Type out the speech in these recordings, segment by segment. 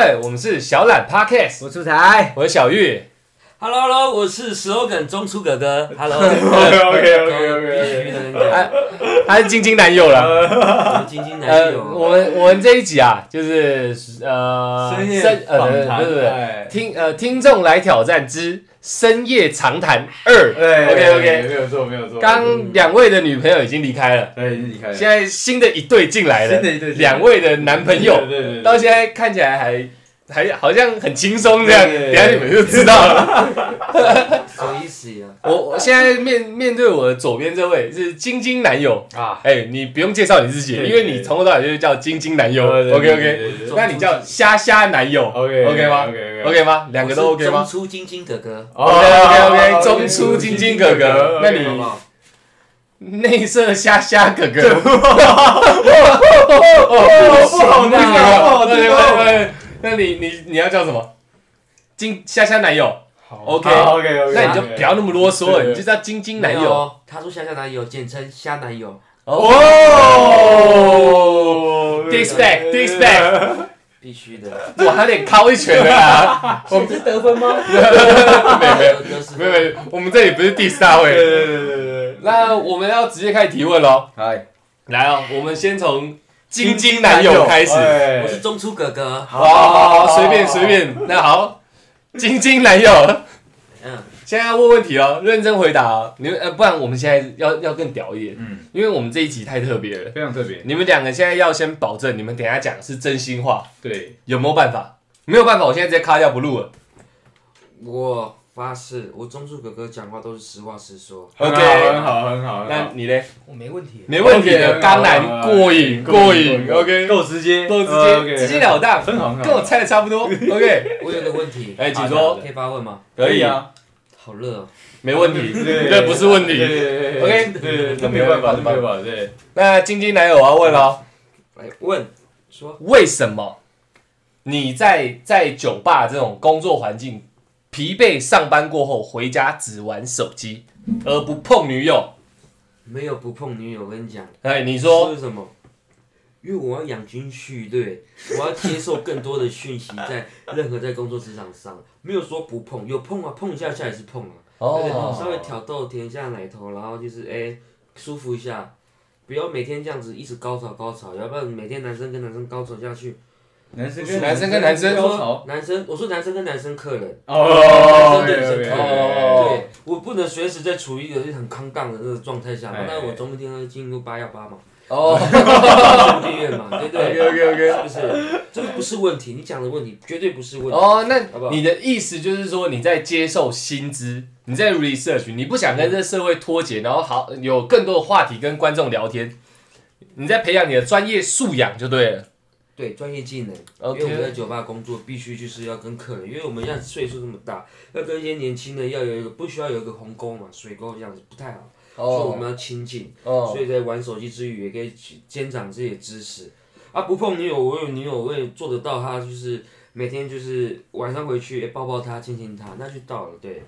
们，我们是小懒 Podcast，我出台，我是小玉。Hello Hello，我是 slogan 中出哥哥。Hello。OK，OK，OK，OK 必须的跟你讲，他他是晶晶男友了。我晶晶男呃，友。我们我们这一集啊，就是呃深夜访谈不是不是哎听呃听众来挑战之深夜长谈二。对 OK OK，没有错，没有错。刚两位的女朋友已经离开了，对，已经离开了。现在新的一对进来了新的一对两位的男朋友对对对，到现在看起来还还好像很轻松这样，等下你们就知道了。什么意思呀？我我现在面面对我的左边这位是晶晶男友，啊，哎、你不用介绍你自己，因为你从头到尾就是叫晶晶男友，OK 对 OK，那你叫虾虾男友 OK OK 吗 OK OK 吗？两个都 OK 中吗出晶晶哥哥。？OK OK OK，中出晶晶哥哥，那你好？内射虾虾哥哥，不好不行听啊啊不好对，那你你你要叫什么？金虾虾男友，OK OK OK，那你就不要那么啰嗦了，你就叫晶晶男友。他说虾虾男友，简称虾男友。哦，Disback Disback，必须的。哇，他得敲一拳的啊！我们是得分吗？没有没有 没有没有，我们这里不是 diss 大会。对对对对对，那我们要直接开始提问喽。嗨，来哦，我们先从晶晶男友开始。哎我是中出哥哥。好好好，随便随便。那好，晶晶男友，嗯，现在要问问题哦，认真回答哦。你们呃，不然我们现在要要更屌一点，嗯，因为我们这一集太特别了。非常特别。你们两个现在要先保证，你们等一下讲是真心话，对，有没有办法？没有办法，我现在直接卡掉不录了。我发誓，我中出哥哥讲话都是实话实说。OK 很好很好很好，那你嘞？我没问题。没问题的，很好当然过瘾过瘾。OK，够直接，够直接，直截了当，很好，跟我猜的差不多。OK，我有个问题，哎，请好说，可以发问吗？可以，啊，好热哦。没问题，对这不是问题。对对对对 OK 对对，这没有办法，这没有办法，对，那晶晶男友我要问喽，来问，说为什么你在在酒吧这种工作环境，疲惫上班过后回家只玩手机，而不碰女友？没有不碰女友，我跟你讲，哎，你说是什么？因为我要养精蓄锐，我要接受更多的讯息，在任何在工作职场上，没有说不碰，有碰啊，碰一下下也是碰啊，对不对？哦，稍微挑逗舔一下奶头，然后就是哎、舒服一下，不要每天这样子一直高潮高潮，要不然每天男生跟男生高潮下去，男生男生跟男生高潮，男生我说男生跟男生客人，哦，男生对女生客人，哦对我不能随时在处于一个很康荡的那个状态下那我总有一天会进入八幺八嘛。哦 上地院嘛，对不对？OK OK OK。是不是？这个不是问题，你讲的问题绝对不是问题。哦，那你的意思就是说你在接受薪资，你在 research，你不想跟这社会脱节，然后好有更多的话题跟观众聊天，你在培养你的专业素养就对了。对专业技能因为我们在酒吧工作，必须就是要跟客人，因为我们现在岁数这么大，要跟一些年轻人要有一个不需要有一个鸿沟嘛，水沟这样子不太好，所以我哦们要亲近，哦所以在玩手机之余，也可以兼长自己的知识。啊，不碰女友，我有女友，我也做得到。她就是每天就是晚上回去，哎抱抱她，亲亲她，那就到了。对，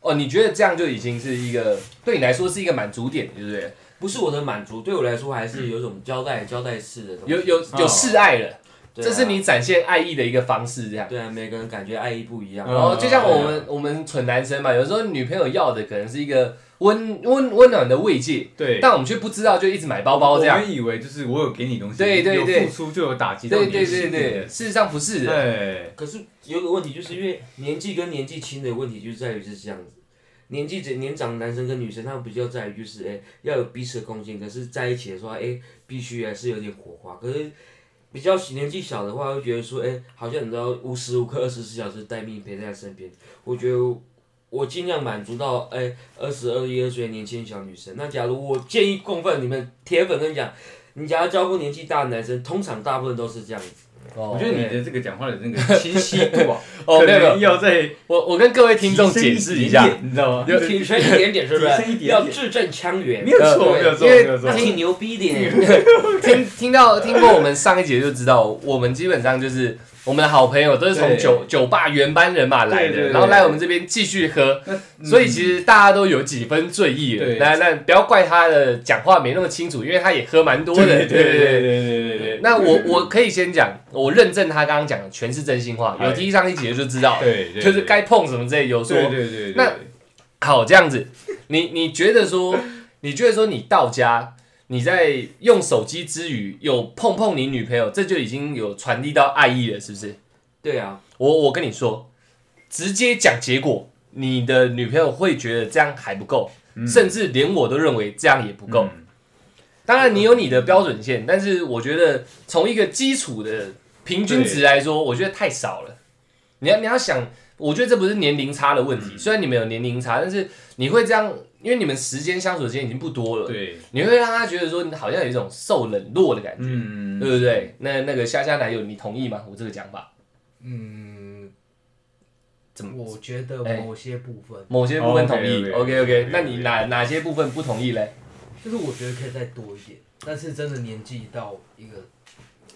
哦，你觉得这样就已经是一个对你来说是一个满足点，对不对？不是我的满足，对我来说还是有一种交代交代式的东西。有有有示爱了，对啊这是你展现爱意的一个方式，这样。对啊，每个人感觉爱意不一样。嗯然后就像我们我们蠢男生嘛，有时候女朋友要的可能是一个温温温暖的慰藉，对，但我们却不知道，就一直买包包这样。我们以为就是我有给你东西，对对对有付出就有打击到对对你的心对对，事实上不是的。对，可是有个问题，就是因为年纪跟年纪轻的问题，就在于是这样子。年纪长年长的男生跟女生，他们比较在于就是哎、要有彼此的空间，可是在一起的时候哎、必须还是有点火花。可是比较年纪小的话，会觉得说哎、好像你知道无时无刻二十四小时待命陪在身边。我觉得我尽量满足到哎二十二一二岁年轻小女生。那假如我建议共愤你们铁粉跟你讲，你假如交过年纪大的男生，通常大部分都是这样子。我我觉得你的这个讲话的那个清晰度啊，哦可没有没有，能要再我我跟各位听众解释一下，你知道吗？有提升一点点是不提升一是？点点要字正腔圆没。有错，没有错，因为没有错那。挺牛逼的 耶，听听到听过我们上一节就知道，我们基本上就是我们的好朋友都是从酒酒吧原班人马来的，然后来我们这边继续喝，所以其实大家都有几分醉意了。那那不要怪他的讲话没那么清楚，因为他也喝蛮多的。对对对对对对。那我我可以先讲，我认证他刚刚讲的全是真心话，有地上一节就知道，就是该碰什么之类有说。对对对。那好，这样子，你你觉得说，你觉得说你到家。你在用手机之余有碰碰你女朋友，这就已经有传递到爱意了，是不是？对啊，我我跟你说，直接讲结果，你的女朋友会觉得这样还不够，甚至连我都认为这样也不够。嗯当然，你有你的标准线，但是我觉得从一个基础的平均值来说，我觉得太少了。你要你要想，我觉得这不是年龄差的问题，虽然你们有年龄差，但是你会这样，因为你们时间相处的时间已经不多了，对，你会让他觉得说你好像有一种受冷落的感觉，嗯，对不对？那那个虾虾男友，你同意吗？我这个讲法，嗯，怎么？我觉得哎。某些部分，某些部分同意。OK，OK，，OK OK，OK，OK 那你哪哪些部分不同意嘞？就是我觉得可以再多一点，但是真的年纪到一个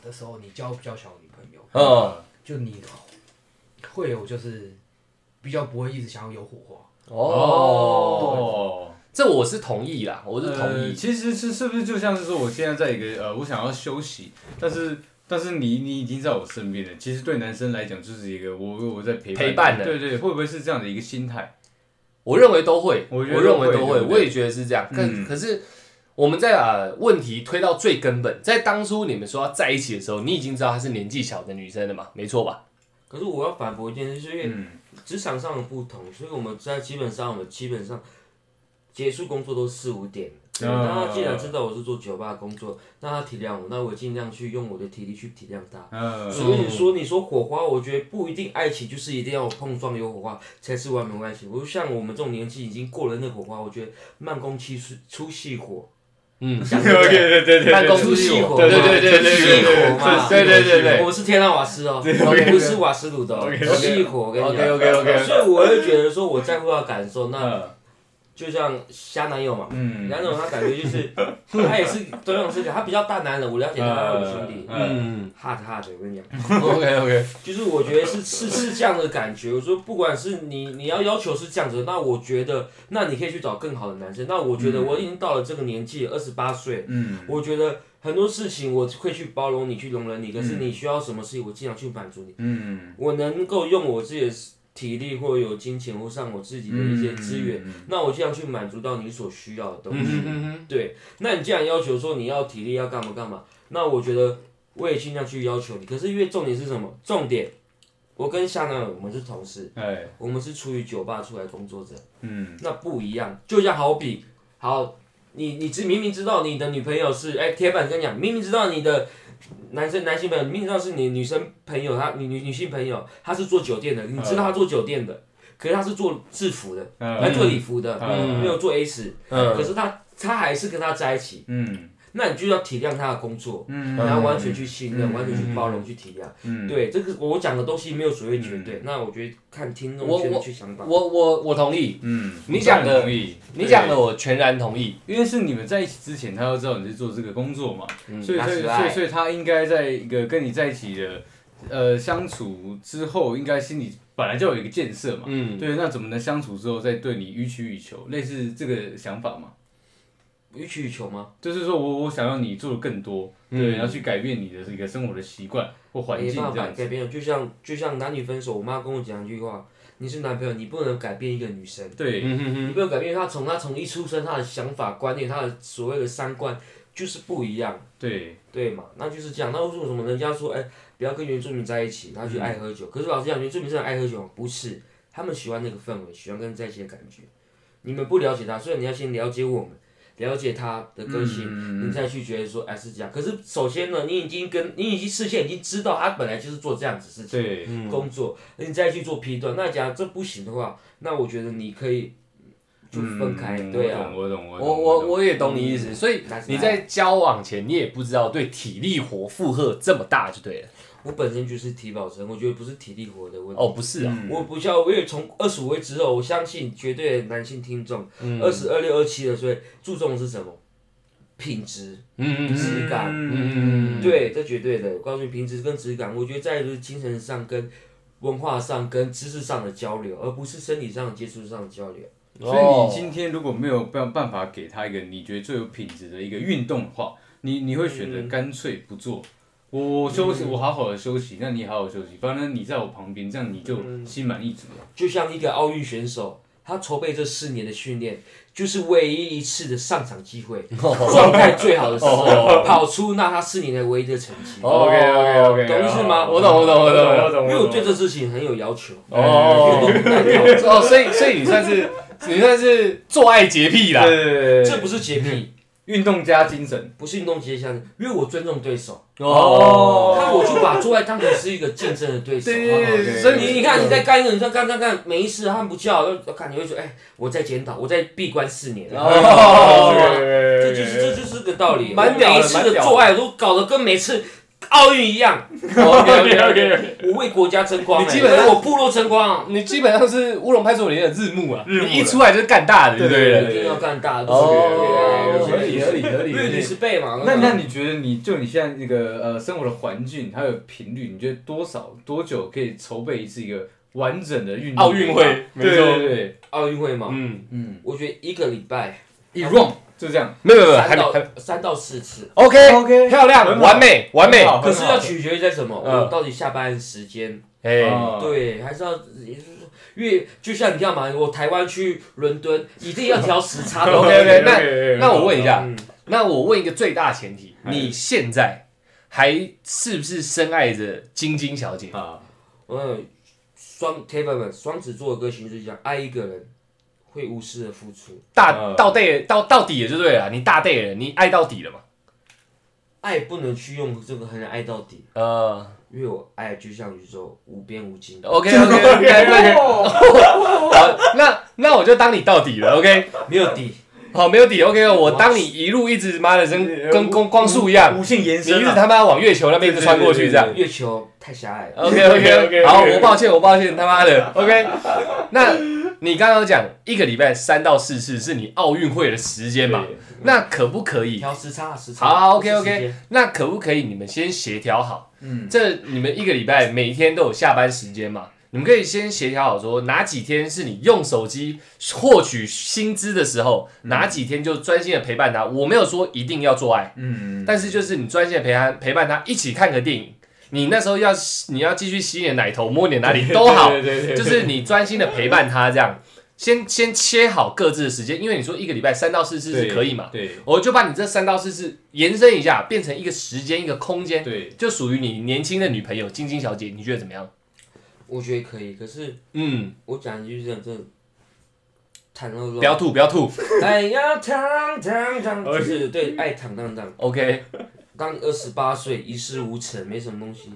的时候，你交比较小女朋友，嗯，就你会有就是比较不会一直想要有火花。哦，这我是同意啦，我是同呃意。其实是是不是就像是说，我现在在一个呃，我想要休息，但是但是你你已经在我身边了。其实对男生来讲，就是一个我我在陪陪伴的对对，会不会是这样的一个心态？我认为都会，我认为都会，我也觉得是这样。可、嗯可是我们在把问题推到最根本，在当初你们说要在一起的时候，你已经知道她是年纪小的女生了嘛？没错吧？可是我要反驳一件事，是因为嗯，职场上的不同，所以我们在基本上我们基本上结束工作都四五点。那他既然知道我是做酒吧工作，那他体谅我，那我尽量去用我的体力去体谅他。呃，所以说，你说火花，我觉得不一定，爱情就是一定要碰撞有火花才是完美爱情。我像我们这种年纪已经过了那火花，我觉得慢工期出出细火，嗯，想对对对对，办公室细火嘛，对对对对对出对细火嘛，对对对对我们是天然瓦斯哦，我们不是瓦斯炉的哦，细火，我跟你 OK 讲。OK OK，所以我会觉得说，我在乎他感受，那嗯就像虾男友嘛，嗯虾男友他感觉就是，他也是同样是个，他比较大男人，我了解他的兄弟嗯嗯，hard hard 的，我跟你讲。，OK OK，就是我觉得是是是这样的感觉。我说不管是你你要要求是这样子，那我觉得那你可以去找更好的男生。那我觉得我已经到了这个年纪，二十八岁，嗯我觉得很多事情我会去包容你，去容忍你。可是你需要什么事情，我尽量去满足你。嗯，我能够用我自己的体力或有金钱或上我自己的一些资源，那我尽量去满足到你所需要的东西。对，那你既然要求说你要体力要干嘛干嘛，那我觉得我也尽量去要求你。可是因为重点是什么？重点，我跟夏楠我们是同事，哎，我们是出于酒吧出来工作者，嗯那不一样。就像好比，好，你你知明明知道你的女朋友是哎铁板跟你讲，明明知道你的男生男性朋友，你明明知道是你女生朋友，她女女女性朋友，她是做酒店的，你知道她做酒店的，可是她是做制服的，来嗯做礼服的，嗯。没有做 S，嗯。可是她她还是跟他在一起。嗯那你就要体谅他的工作，嗯然后完全去信任，嗯完全去包容，去体谅。嗯，对，这个我讲的东西没有所谓绝对，那我觉得看听众去想法。我我我同意，嗯，你讲的，你讲的我全然同意。因为是你们在一起之前，他要知道你是做这个工作嘛，嗯所以所以所以所以他应该在一个跟你在一起的呃相处之后，应该心里本来就有一个建设嘛。嗯，对，那怎么能相处之后再对你予取予求？类似这个想法嘛？予取予求吗？就是说我我想要你做的更多，嗯对，要去改变你的这个生活的习惯或环没办境这样子。法改变，就像就像男女分手，我妈跟我讲一句话：你是男朋友，你不能改变一个女生，对，嗯哼哼，你不能改变她从她从一出生她的想法观念，她的所谓的三观就是不一样。对，对嘛？那就是这样。那为什么人家说，哎、不要跟原住民在一起，他去爱喝酒？可是老实讲，原住民真的爱喝酒吗？不是，他们喜欢那个氛围，喜欢跟人在一起的感觉。你们不了解他，所以你要先了解我们，了解他的个性，嗯你再去觉得说，哎、是这样。可是首先呢，你已经跟你已经事先已经知道他本来就是做这样子事情。对，嗯工作，你再去做批断。那假如这不行的话，那我觉得你可以就分开，嗯对啊。我懂，我懂，我懂懂我我也懂你意思，所以你在交往前，你也不知道对体力活负荷这么大就对了。我本身就是体保生，我觉得不是体力活的问题。哦，不是啊，嗯我不像，我也从二十五位之后，我相信绝对男性听众，二十二六、二七的，所以注重的是什么？品质，嗯嗯质感嗯嗯，对，这绝对的。我告诉你，品质跟质感，我觉得在于就是精神上跟文化上跟知识上的交流，而不是身体上的接触上的交流。所以你今天如果没有办办法给他一个你觉得最有品质的一个运动的话，你你会选择干脆不做。我我休息，我好好的休息，那你好好休息，反正你在我旁边，这样你就心满意足了。就像一个奥运选手，他筹备这四年的训练，就是唯一一次的上场机会，状态最好的时候，跑出那他四年的唯一的成绩。OK，OK，OK，懂意思吗我懂我懂我懂我懂懂因为我对这事情很有要求。哦哦，所以所以你算是你算是做爱洁癖啦。对对对，这不是洁癖，运动加精神。不是运动加精神，因为我尊重对手，哦，他我就把做爱当成是一个竞争的对手。对对对，所以你你看你在干一个，你在干干干，没事，他们不叫，要看你会说，哎，我在检讨，我在闭关四年。哦，这就是这就是个道理。蛮屌的每一次的做爱都搞得跟每次奥运一样，OK OK，我为国家争光、你基本上哎我部落争光，你基本上是乌龙派出所里面的日暮啊，你一出来就是干大的，对不对对？一定要干大的。哦对合理合理合理是背嘛。那那你觉得你就你现在那个呃生活的环境还有频率，你觉得多少多久可以筹备一次一个完整的运动奥运会没对错对对，奥运会嘛，嗯，嗯，我觉得一个礼拜一 run 就这样。没有没有，还三到没还三到四次。OK OK 漂亮，好完美完美，好可是要取决于在什么？嗯我到底下班时间，哎，哦对，还是要，也是说，因为就像你看嘛，我台湾去伦敦一定要调时差的。OK，OK，那那我问一下，嗯，那我问一个最大前提，哎你现在还是不是深爱着晶晶小姐？啊，嗯，双 t a b l e 们双子座的个性就是讲，爱一个人会无私的付出，大嗯到底到到底也就对了，你大 day 了，你爱到底了嘛？爱不能去用这个很爱到底，呃因为我爱就像宇宙无边无尽。，OK OK OK OK，好，那那我就当你到底了，OK，没有底，好，没有底，OK，我当你一路一直妈的跟跟光光速一样，无限延你一直。他妈往月球那边一直穿过去这样。月球太狭隘了。OK OK OK，好，我抱歉，我抱歉，他妈的，OK。那你刚刚讲一个礼拜三到四次是你奥运会的时间嘛？那可不可以？调时差，时差。好，OK OK。那可不可以你们先协调好？嗯，这你们一个礼拜每天都有下班时间嘛？你们可以先协调好说哪几天是你用手机获取薪资的时候，哪几天就专心的陪伴他。我没有说一定要做爱，嗯，但是就是你专心的陪他陪伴他一起看个电影。你那时候要你要继续吸你的奶头摸你的哪里都好，对对对，就是你专心的陪伴他这样。先先切好各自的时间，因为你说一个礼拜三到四次是可以嘛，对我就把你这三到四次延伸一下，变成一个时间一个空间，对，就属于你年轻的女朋友晶晶小姐，你觉得怎么样？我觉得可以，可是嗯，我讲就是这样，真的谈到不要吐，不要吐。哎呀躺躺躺，就是对爱躺躺躺。OK，当你二十八岁一事无成，没什么东西，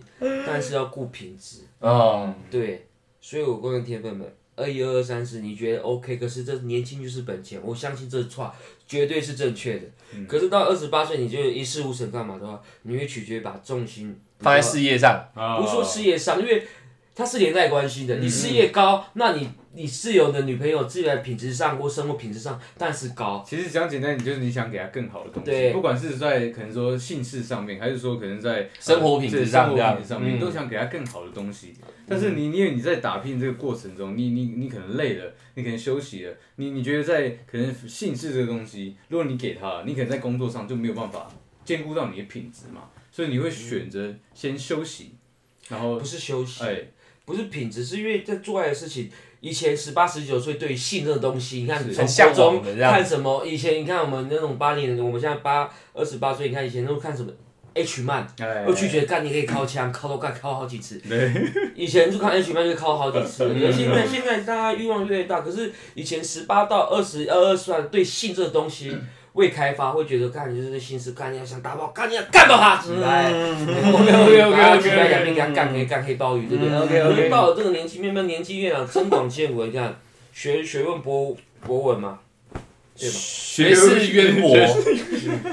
但是要顾品质。嗯，对，所以我问铁粉们，二一二二三四，你觉得 OK？可是这年轻就是本钱，我相信这话绝对是正确的。嗯可是到二十八岁，你就一事无成干嘛的话，你会取决于把重心放在事业上，啊不是说事业上，因为它是连带关系的。嗯你事业高，那你你室友的女朋友自然品质上或生活品质上，但是高。其实讲简单，你就是你想给她更好的东西，对不管是在可能说姓氏上面，还是说可能在生活品质上呃这生活品质上面，都想给她更好的东西。但是你因为你在打拼这个过程中，你你你可能累了，你可能休息了，你你觉得在可能姓氏这个东西，如果你给她了，你可能在工作上就没有办法兼顾到你的品质嘛，所以你会选择先休息，然后不是休息，哎，不是品质，是因为在做爱的事情。以前十八十九岁对于性这个东西，你看是从高中看什么？以前你看我们那种八零，我们现在八二十八岁，你看以前都看什么 H 漫，哎，又拒绝干，你可以靠枪，靠都干，靠好几次。以前就看 H 漫就靠好几次，嗯可是现在现在大家欲望越来越大，可是以前十八到二十二二岁对性这个东西未开发，会觉得干你就是心思干，你要想打爆，干你要干爆他起来。OK OK 两边给他干黑干黑鲍鱼，对不对 OK，OK 到了这个年纪，慢慢年纪越长，增广见闻，你看学学问博博文嘛，对吧？学识渊博。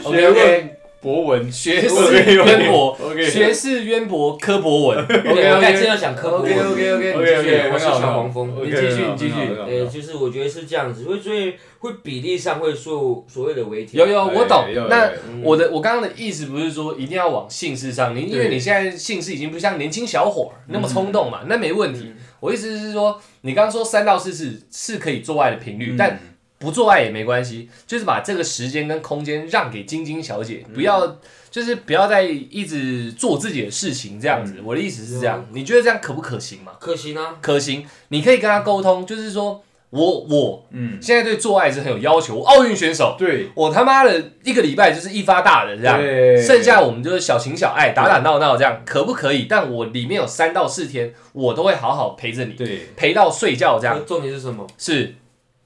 OK OK，博文，学识渊博 OK，学识渊博，科博文。OK 我刚才 OK 正要讲科普 OK OK OK，OK，OK，我是小黄蜂。你继续你继续。对，就是我觉得是这样子，会所以会比例上会受所谓的微调。有有，我懂。那我的我刚刚的意思不是说一定要往姓氏上，你因为你现在姓氏已经不像年轻小伙儿那么冲动嘛，那没问题。我意思是说，你刚刚说三到四次是可以做爱的频率，但不做爱也没关系，就是把这个时间跟空间让给晶晶小姐，不要就是不要再一直做自己的事情这样子。我的意思是这样，你觉得这样可不可行吗？可行啊，可行，你可以跟他沟通，就是说我我嗯，现在对做爱是很有要求，奥运选手。对，我他妈的一个礼拜就是一发大的这样，剩下我们就是小情小爱，打打闹闹这样，可不可以？但我里面有三到四天，我都会好好陪着你，对，陪到睡觉这样。重点是什么？是，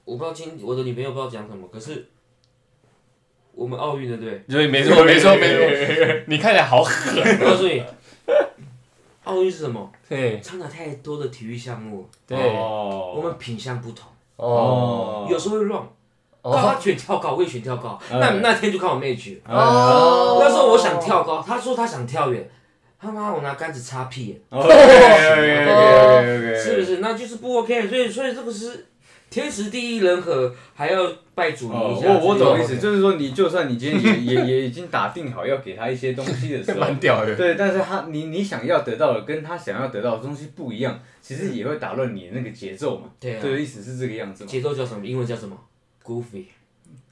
我不知道今我的女朋友不知道讲什么，可是我们奥运的对，所以没错没错没错，你看起来好狠。我告诉你，奥运是什么？对掺杂太多的体育项目，对。哦我们品相不同，哦。有时候会乱。哦。他选跳高，我也选跳高，哎。那那天就看我妹去。哦。那时候我想跳高，他说他想跳远，他妈我拿杆子擦屁，OK，是不是？那就是不 OK，所以所以这个是天时地利人和，还要拜主哦一，下。我我懂意思，就是说你就算你今天也 也也已经打定好要给他一些东西的时候，蛮屌的。对，但是他你你想要得到的跟他想要得到的东西不一样，其实也会打乱你的那个节奏嘛。对啊，对，意思是这个样子嘛。节奏叫什么？英文叫什么？Goofy。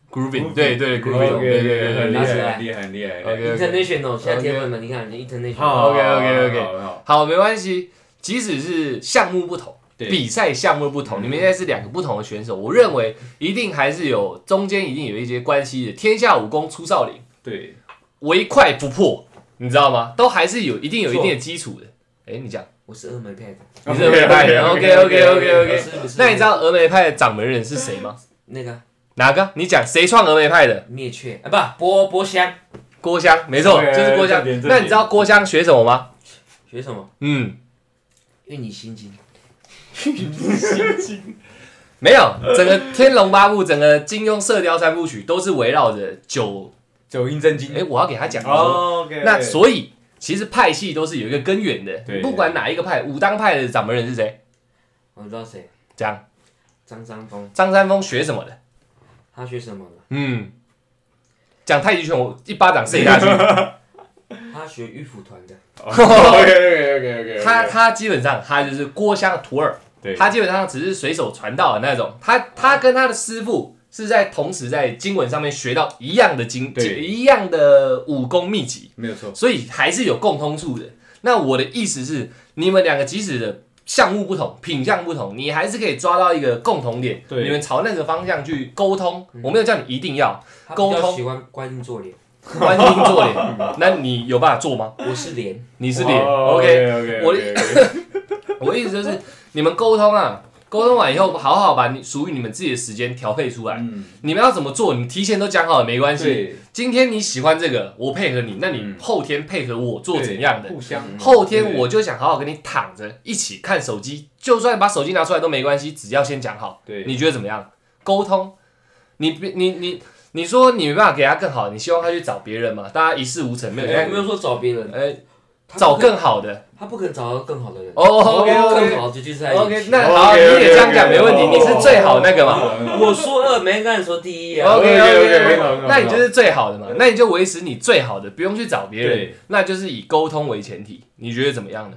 grooving，对对 grooving，对对对很。厉害，很厉害，很厉害。International，现在铁粉们，你看，你 International。好 OK，OK，OK 好好好，没关系，即使是项目不同。对比赛项目不同，你们现在是两个不同的选手，我认为一定还是有中间一定有一些关系的。天下武功出少林，对，唯快不破，你知道吗？都还是有一定有一定的基础的。哎，你讲，我是峨眉派的。你是峨眉派的，OK OK OK OK。那你知道峨眉派的掌门人是谁吗？那个哪个？你讲谁创峨眉派的？灭却啊，不，郭郭襄郭襄，没错就是郭襄那你知道郭襄学什么吗？学什么？嗯，运你心经。没有，整个《天龙八部》、整个金庸《射雕三部曲》都是围绕着九。九阴真经。哎，我要给他讲，OK，那所以其实派系都是有一个根源的对，不管哪一个派，武当派的掌门人是谁？我知道谁，讲张三丰，张三丰学什么的？他学什么的？嗯，讲太极拳，我一巴掌塞下去。他学玉斧团的。OK，OK，OK，OK。他他基本上他就是郭襄的徒儿，对，他基本上只是随手传道的那种。他他跟他的师傅是在同时在经文上面学到一样的经，对一样的武功秘籍，没有错。所以还是有共通处的。那我的意思是，你们两个即使的项目不同、品相不同，你还是可以抓到一个共同点，对你们朝那个方向去沟通。我没有叫你一定要他比较沟通喜欢观音坐莲，观音坐脸，那你有办法做吗？我是莲。你是脸哦，OK。，OK，我我的意思就是，你们沟通啊，沟通完以后，好好把你属于你们自己的时间调配出来。嗯，你们要怎么做，你们提前都讲好了，没关系。对，今天你喜欢这个，我配合你，那你嗯后天配合我做怎样的？互相。后天我就想好好跟你躺着一起看手机，就算把手机拿出来都没关系，只要先讲好。对，你觉得怎么样？沟通，你你你你说你没办法给他更好，你希望他去找别人嘛？大家一事无成，没有我没有说找别人，呃他不找更好的。他不可能找到更好的人。哦，OK 更 OK 好就聚在一起。OK，那好，你也这样讲没问题，你是最好那个嘛。我说二，没跟你说第一啊。OK OK，OK，好 OK，好那你就是最好的嘛，那你就维持你最好的，不用去找别人对，那就是以沟通为前提。你觉得怎么样呢？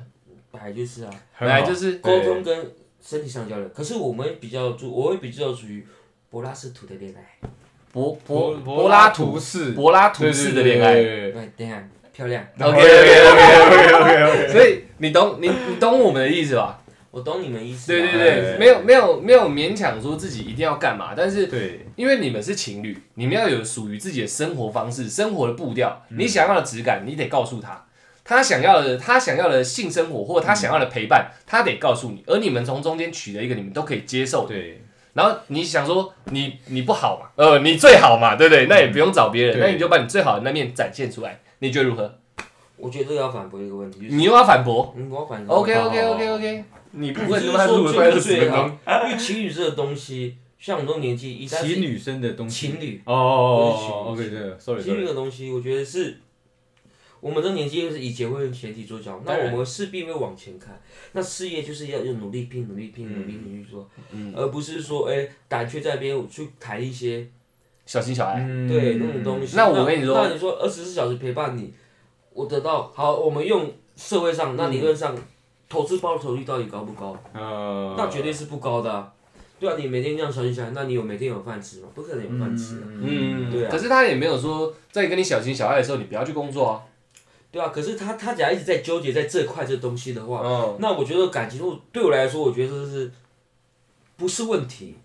本来就是啊，本来就是沟通跟身体上交流。可是我们比较注，我会比较属于柏拉斯图的恋爱。柏柏柏柏拉图式柏拉图式的恋爱。对。对，等下漂亮，OK OK OK OK OK，OK 所以你懂你你懂我们的意思吧？我懂你们意思啊。对对哎对，没有没有没有勉强说自己一定要干嘛，但是对，因为你们是情侣，你们要有属于自己的生活方式、生活的步调。你想要的质感，你得告诉他；他想要的，他想要的性生活或者他想要的陪伴，他得告诉你。而你们从中间取得一个你们都可以接受的。对，然后你想说你你不好嘛，呃，你最好嘛，对不对？那也不用找别人，对那你就把你最好的那面展现出来。你觉得如何？我觉得这个要反驳一个问题，就是你又要反驳嗯，我要反驳。？OK OK OK OK，你不会他妈录了快二十分最好钟。因为情侣这个东西，像我们这种年纪，一旦是骑女生的东西。情侣，哦哦不是哦，OK，情对，sorry 情侣 sorry。的东西，我觉得是我们这个年纪就是以结婚为前提做交往，那当然我们势必会往前看。那事业就是要用努力拼、努力拼、努力努力做，而不是说哎胆怯在那边去谈一些小心小爱。嗯对那种东西。那我跟你说那你说二十四小时陪伴你，我得到好，我们用社会上，那理论上投资报酬率到底高不高？呃，那绝对是不高的、啊。对啊，你每天这样小心小爱，那你有每天有饭吃吗？不可能有饭吃啊。嗯，对啊可是他也没有说在跟你小情小爱的时候，你不要去工作啊。对啊，可是他他假如一直在纠结在这块这东西的话，嗯，那我觉得感情路对我来说，我觉得是不是问题，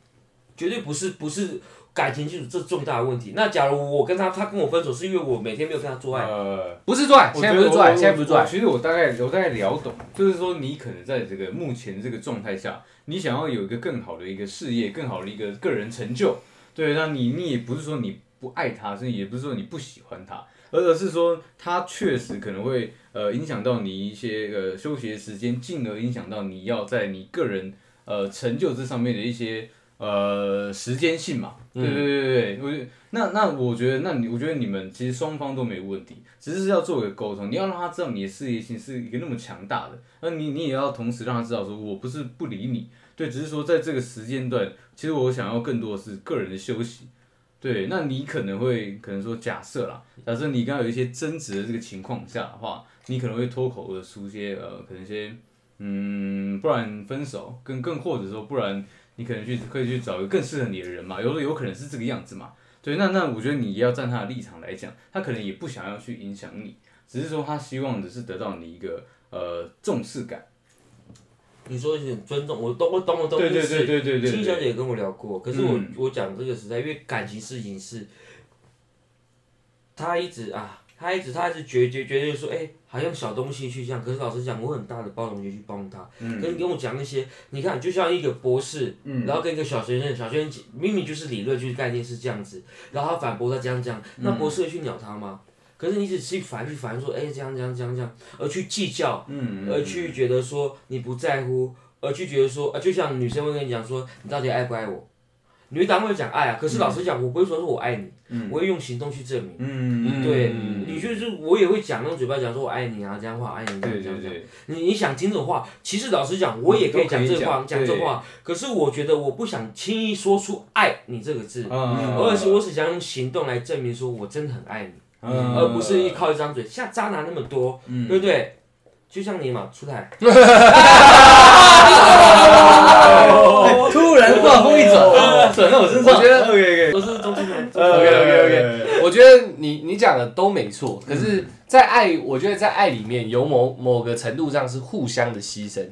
绝对不是不是感情基础这重大的问题。那假如我跟他他跟我分手，是因为我每天没有跟他做爱，呃，不是做爱，我现在不是做爱，现在不是做爱。其实我大概我大概聊懂，就是说你可能在这个目前这个状态下，你想要有一个更好的一个事业，更好的一个个人成就，对，那你你也不是说你不爱他，甚至也不是说你不喜欢他，而而是说他确实可能会呃影响到你一些呃休息的时间，进而影响到你要在你个人呃成就这上面的一些呃时间性嘛。对对对对对，我觉得那那我觉得那你我觉得你们其实双方都没问题，只是要做一个沟通，你要让他知道你的事业心是一个那么强大的，那你你也要同时让他知道说我不是不理你，对，只是说在这个时间段，其实我想要更多的是个人的休息。对，那你可能会可能说假设啦，假设你刚刚有一些争执的这个情况下的话，你可能会脱口而出些呃，可能一些嗯，不然分手，更更或者说不然你可能去可以去找一个更适合你的人嘛，有的有可能是这个样子嘛。对，那那我觉得你也要站他的立场来讲，他可能也不想要去影响你，只是说他希望的是得到你一个呃重视感。你说有点尊重，我懂我懂我懂对对。对对对对金小对。姐也跟我聊过，可是我、嗯我讲这个实在，因为感情事情是，他一直啊，他一直他一直觉觉觉得说，哎、好像小东西去这样，可是老实讲，我很大的包容心去帮他。嗯可是你跟我讲那些，你看，就像一个博士，嗯然后跟一个小学生，小学生明明就是理论，就是概念是这样子，然后他反驳他这样这样，那博士会去鸟他吗？可是你只去反去反说，哎、这样这样这样这样，而去计较，嗯而去觉得说你不在乎，而去觉得说，啊，就像女生会跟你讲说，你到底爱不爱我？女当然会讲爱啊，可是老实讲，我不会说是我爱你，我会用行动去证明。嗯，对，嗯你就是我也会讲，用嘴巴讲说我爱你啊，这样话爱你，这样对这样你你想听这种话，其实老实讲，我也可以讲这话，讲讲这话。可是我觉得我不想轻易说出“爱你”这个字，嗯而是我只想用行动来证明说我真的很爱你，嗯而不是依靠一张嘴。像渣男那么多，对不对？就像你嘛，出台。哎突然话风一转，转到我身上。我觉得 OK OK 都是中间人。OK OK OK，我觉得你你讲的都没错，可是，在爱，我觉得在爱里面有某某个程度上是互相的牺牲，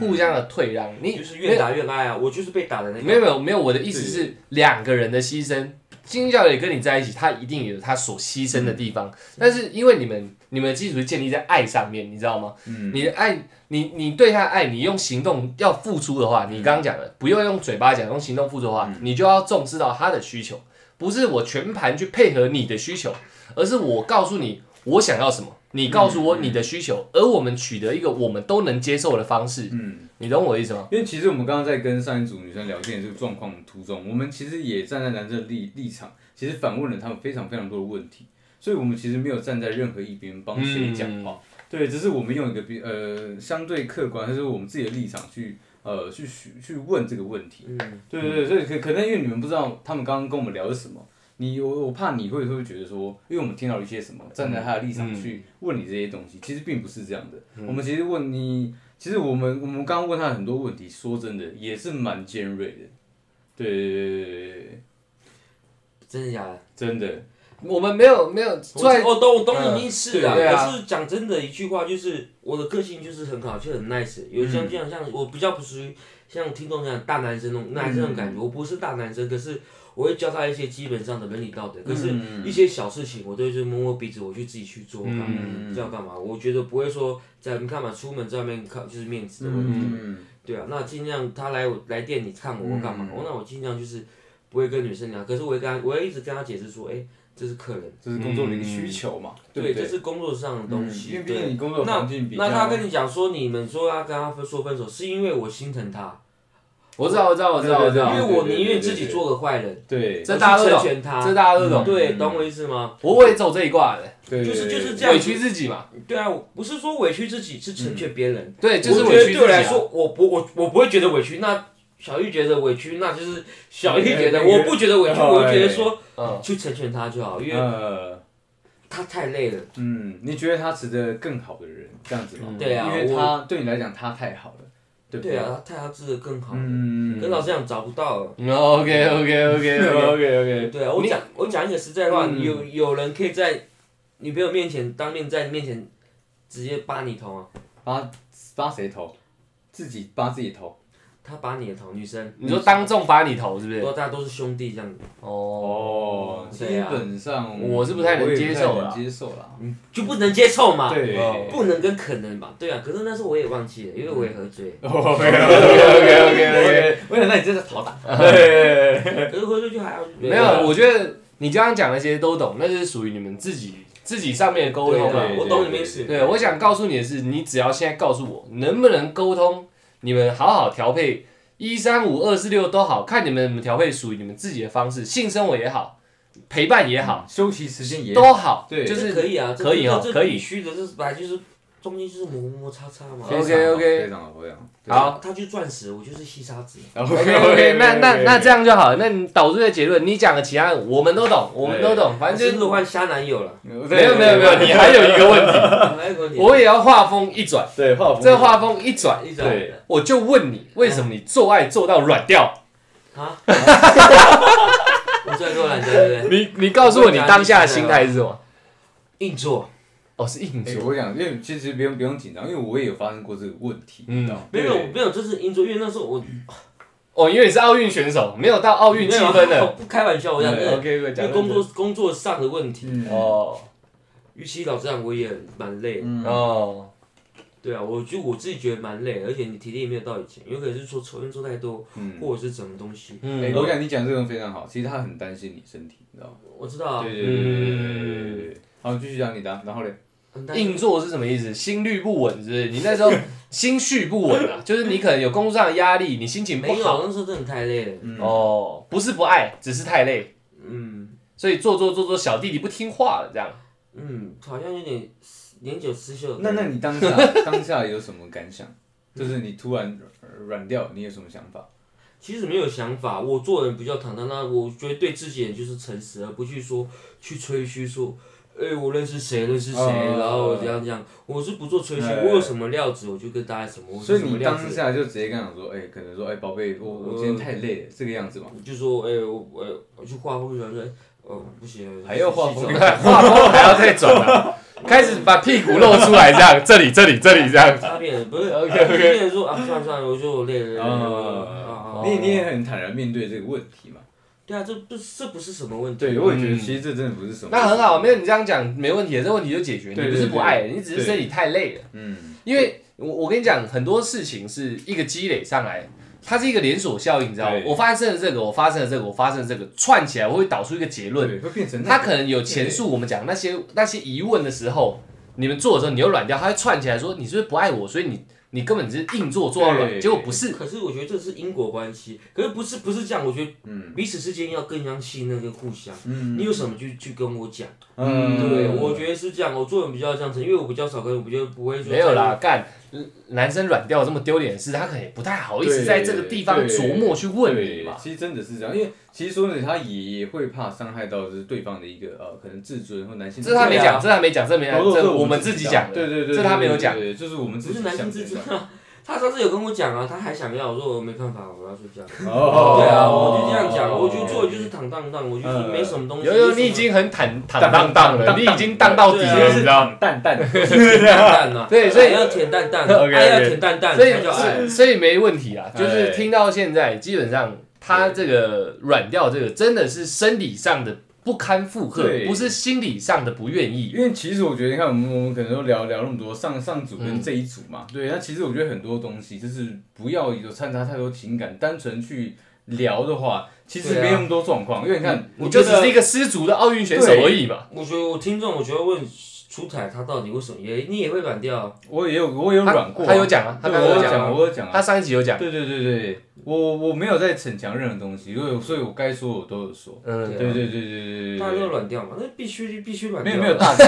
互相的退让。你就是越打越爱啊！我就是被打的那个。没有没有没有，我的意思是两个人的牺牲。金教也跟你在一起，他一定有他所牺牲的地方，但是因为你们你们的基础是建立在爱上面，你知道吗？嗯。你的爱，你你对他爱，你用行动要付出的话，你刚刚讲的，不用用嘴巴讲，用行动付出的话，你就要重视到他的需求，不是我全盘去配合你的需求，而是我告诉你我想要什么，你告诉我你的需求，而我们取得一个我们都能接受的方式，嗯。你懂我的意思吗？因为其实我们刚刚在跟上一组女生聊天的这个状况途中，我们其实也站在男生的立立场，其实反问了他们非常非常多的问题，所以我们其实没有站在任何一边帮谁讲话，对，只是我们用一个比呃相对客观，还是我们自己的立场去呃去去去问这个问题，嗯，对对对，所以可可能因为你们不知道他们刚刚跟我们聊的什么。你我我怕你会会觉得说，因为我们听到了一些什么，站在他的立场去问你这些东西，其实并不是这样的。我们其实问你，其实我们我们刚刚问他很多问题，说真的也是蛮尖锐的。对对对对对对，真的假的？真的。我们没有没有出来我我懂我懂你意思啊，对啊可是讲真的一句话就是我的个性就是很好，就很 nice。有像这样像我比较不属于像听众这样大男生那种男生那种感觉，我不是大男生，可是我会教他一些基本上的伦理道德。可是一些小事情我都是摸摸鼻子，我去自己去做，干嘛这样干嘛？我觉得不会说在你看嘛，出门在外面看就是面子的问题。嗯，对啊，那尽量他来我来店里看我，我干嘛？我那我尽量就是不会跟女生聊，可是我会跟他，我会一直跟他解释说，哎、这是客人，这是工作的一个需求嘛，对对，不对？这是工作上的东西。因为毕竟对你工作那环境比较，那他跟你讲说，你们说要跟他分说分手，是因为我心疼他，我知道，我知道，我知道，我知道。因，为我宁愿自己做个坏人，对。这大家都懂。这大家都懂。对，懂我意思吗？我我也走这一挂的，对，就是就是这样。委屈自己嘛。对啊，不是说委屈自己，是成全别人。对，就是我觉得委屈自己啊。对我来说，我不我我不会觉得委屈，那小玉觉得委屈，那就是小玉觉得，哎我不觉得委屈，哎我就觉得说嗯，去成全他就好，因为呃，他太累了。嗯，你觉得他值得更好的人，这样子吗？嗯。对啊，因为他对你来讲他太好了，对不对啊，他太他治的更好。嗯，跟老师讲找不到了。OK OK OK OK。OK OK，对啊，我讲我讲一个实在话，嗯有有人可以在女朋友面前当面在你面前直接扒你头啊，扒扒谁头？自己扒自己头。他把你的头，女生，你说当众把你头是不是？说大家都是兄弟这样子，哦，哦，基对啊本上我是不太能接受啦我也不太能接受啦。就不能接受嘛。对哦不能跟可能吧？对啊，可是那时候我也忘记了，因为我也喝醉。OK OK OK OK，我想那你真是讨打。对，可是喝醉就还好。没有，我觉得你刚刚讲那些都懂，那就是属于你们自己自己上面的沟通嘛。对我懂你们意思。对，我想告诉你的是，你只要现在告诉我能不能沟通，你们好好调配一三五二四六都好，看你们怎么调配属于你们自己的方式，性生活也好，陪伴也好，休息时间也都好，对就是可以啊，可以哦这这可以。必须的，这是本来就是中间就是磨磨擦擦嘛。OK，OK 非常好，非常好。好他就是钻石，我就是细沙子。OK OK，那那那这样就好了。那你导出的结论，你讲的其他我们都懂，我们都懂，反正就是的换瞎男友了。没没有没有没有，你还有一个问题，还有一个问题，我也要话锋一转，对画风这话锋一转，一转对我就问你，为什么你做爱做到软掉？啊，我最后懒对不对？你你告诉我你当下的心态是什么？硬做，哦，是硬座。我想，因为其实不用不用紧张，因为我也有发生过这个问题，嗯、知道没有没有，就是硬座，因为那时候我。哦，因为你是奥运选手，没有到奥运积分的。不开玩笑，我讲的。OK，讲。工作工作上的问题。哦。与其老实讲，我也蛮累。哦。对啊，我就我自己觉得蛮累，而且你体力也没有到以前，有可能是说抽烟抽太多，或者是什么东西。嗯。我讲你讲这个非常好，其实他很担心你身体，你知道吗？我知道。对对对对对对对对。好，继续讲你的，然后嘞。硬座是什么意思？心率不稳，是不是？你那时候 心绪不稳啊，就是你可能有工作上的压力，你心情不没有，好。那时候真的太累了。嗯，哦，不是不爱，只是太累，嗯所以做做做做，小弟弟不听话了，这样。嗯，好像有点年久失修那。那你当下 当下有什么感想？就是你突然软掉，你有什么想法？其实没有想法，我做人比较坦荡，那我觉得对自己也就是诚实，而不去说去吹嘘说，哎、我认识谁认识谁，哦然后这样这样，我是不做吹嘘，哎。我有什么料子我就跟大家什么，我所以你当下就直接跟他说，哎、可能说，哎、宝贝，我我今天太累了，这个样子嘛。就说，哎、我我我去画风，然后说，哦不行，还要画风洗你看画风还要再转啊，开始把屁股露出来，这样，这里这里这里这样。差别不是 OK，OK 别人说啊算了算了，我说我累了啊，你你也很坦然面对这个问题嘛。对啊，这不这不是什么问题，对，我也觉得嗯其实这真的不是什么。那很好，没有你这样讲没问题的，这问题就解决。你不是不爱，你只是身体太累了。嗯，因为我我跟你讲，很多事情是一个积累上来，它是一个连锁效应，你知道吗？我发生了这个，我发生了这个，我发生了这个，串起来我会导出一个结论。对，会变成那个它可能有前述我们讲那些那些疑问的时候，你们做的时候你又软掉，它会串起来说你是不是不爱我，所以你你根本只是硬做做到软，结果不是。可是我觉得这是因果关系，可是不是不是这样，我觉得嗯彼此之间要更相信任跟互相。嗯你有什么就去跟我讲，嗯对，我觉得是这样。我做人比较这样子，因为我比较少跟，我比较不会说没有啦，干男生软掉这么丢脸的事，他可能也不太好意思在这个地方琢磨去问对你嘛。其实真的是这样，因为其实说呢，他也也会怕伤害到就是对方的一个呃可能自尊或男性。这他没讲，这他没讲，这没这这我们自己讲的。对对对，这他没有讲就是我们自己不是男性想的自尊啊。他上次有跟我讲啊，他还想要，我说我没办法，我要睡觉。哦对啊，我就这样讲，我就做的就是坦荡荡，我就是没什么东西。有有，你已经很坦坦荡荡了，你已经荡到底了，你知道吗？淡淡啊，对所以要甜淡淡 爱要甜淡淡所以。所以没问题啊，就是哎听到现在，基本上他这个软掉，这个真的是生理上的不堪负荷，对不是心理上的不愿意。因为其实我觉得，你看我们我们可能都聊聊那么多上上组嗯跟这一组嘛，对，那其实我觉得很多东西就是不要有掺杂太多情感，单纯去聊的话，其实没那么多状况。因为你看，你就只是一个个失足的奥运选手而已嘛。我觉得我听众，我觉得问出彩，他到底为什么也你也会软掉啊？我也有我也有他软过啊，他有讲啊，他对刚刚有讲啊，我有讲，我有讲他啊。上一集有讲，对对对对，我我没有在逞强任何东西，所以所以我该说我都有说。嗯，对对对对对对大家都，软掉嘛，那必须必须软没掉。有没有大家，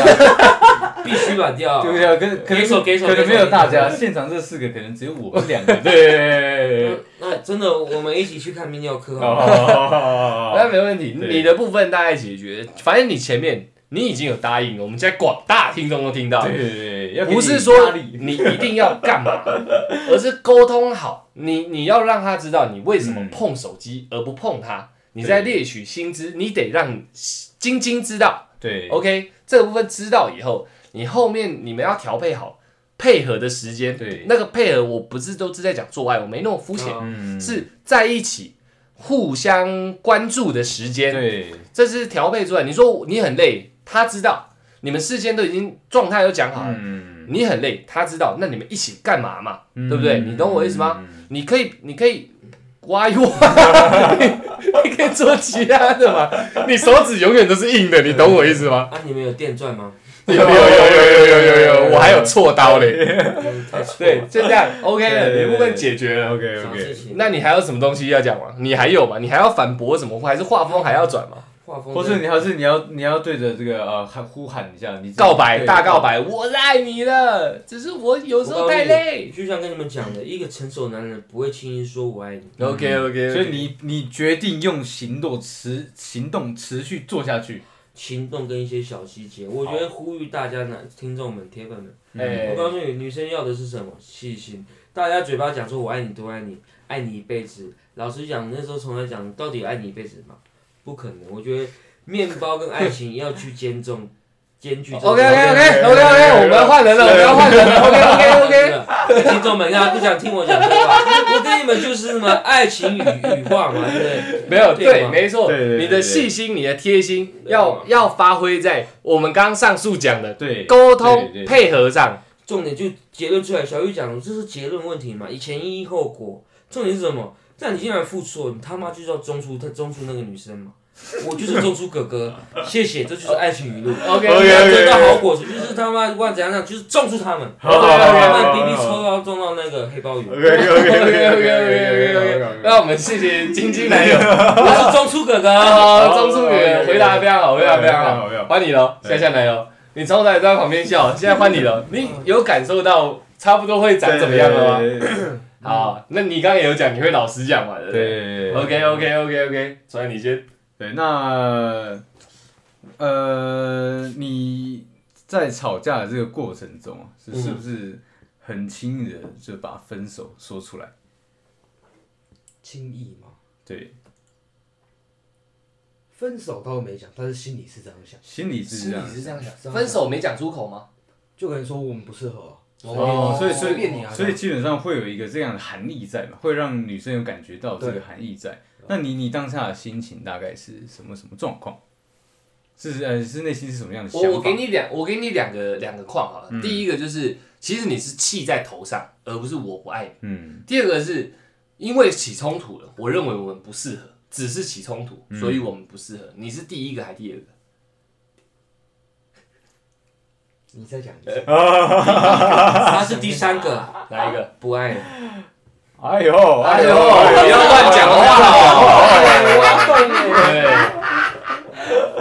必须软掉。对不对？可可能可能没有大家，现场这四个可能只有我们两个。对，那那真的，我们一起去看泌尿科好好好好好好，那没问题，你的部分大概解决，反正你前面你已经有答应了，我们现在广大听众都听到，对不是说你一定要干嘛，而是沟通好，你你要让他知道你为什么嗯。碰手机而不碰他，你在猎取薪资，你得让晶晶知道。对，OK，这部分知道以后，你后面你们要调配好配合的时间，对。那个配合我不是都是在讲做爱，我没那么肤浅，嗯。是在一起互相关注的时间，对。这是调配出来。你说你很累，他知道，你们事先都已经状态都讲好了，嗯，你很累，他知道，那你们一起干嘛嘛？嗯对不对？你懂我意思吗？嗯你可以，你可以挖一挖，你你可以做其他的嘛。你手指永远都是硬的，你懂我意思吗？啊，你们有电钻吗？有有有有有有有有，我还有锉刀嘞。对，了。就这样，OK 了，一部分解决了。OK OK，那你还有什么东西要讲吗？你还有吗？你还要反驳什么？还是画风还要转吗？画风或是你还是你要你要对着这个呃喊呼喊一下，你告白，大告白，我是爱你的，只是我有时候太累。就像跟你们讲的，一个成熟男人不会轻易说我爱你。OK OK，所以你你决定用行动持行动持续做下去，行动跟一些小细节，我觉得呼吁大家呢，听众们、铁粉们，哎我告诉你，女生要的是什么？细心。大家嘴巴讲说我爱你，多爱你，爱你一辈子。老实讲，那时候从来讲，到底爱你一辈子吗？不可能。我觉得面包跟爱情要去兼重，兼具。OK OK OK OK OK，我们要换人了，我们要换人了。OK OK OK，OK。听众们，大家不想听我讲这话，我跟你们就是什么爱情与与话嘛，对不对？没有对，没错你的细心，你的贴心，要要发挥在我们刚刚上述讲的对，沟通配合上。重点就结论出来，小玉讲的这是结论问题嘛，以前因因后果，重点是什么？但你既然付出了，你他妈就是要中出他中出那个女生嘛。我就是中出哥哥，谢谢，这就是爱情语录。OK 你 OK 要得到好果子，就是他妈不管怎样讲，就是中出他们，好好好他们好好 B B 好抽到中到那个黑鲍鱼，OK OK OK OK OK OK OK，那我们谢谢晶晶男友，我是中出哥哥。啊，张淑元回答得非常好，回答得非常好非常好，换你了，夏夏男友，你从头到尾都在旁边笑，现在换你了，你有感受到差不多会长怎么样了吗？吗？好，那你刚刚也有讲，你会老实讲嘛，对不对对？OK OK OK OK，所以你先，对，那呃，你在吵架的这个过程中啊，是是不是很轻易的就把分手说出来？轻易吗，对，分手倒没讲，但是心里是这样想，心里是这样。是这样想分手没讲出口吗？就可能说我们不适合啊、哦，所以所以所以基本上会有一个这样的含义在嘛，会让女生有感觉到这个含义在。那你你当下的心情大概是什么什么状况？是呃是内心是什么样的想法？我我给你两，我给你两个两个框好了。嗯第一个就是，其实你是气在头上，而不是我不爱你。嗯第二个是因为起冲突了，我认为我们不适合，只是起冲突，嗯所以我们不适合。你是第一个还是第二个？你再讲一次，他是第三个，哪一个？不爱了。哎呦哎呦，不要乱讲话哦！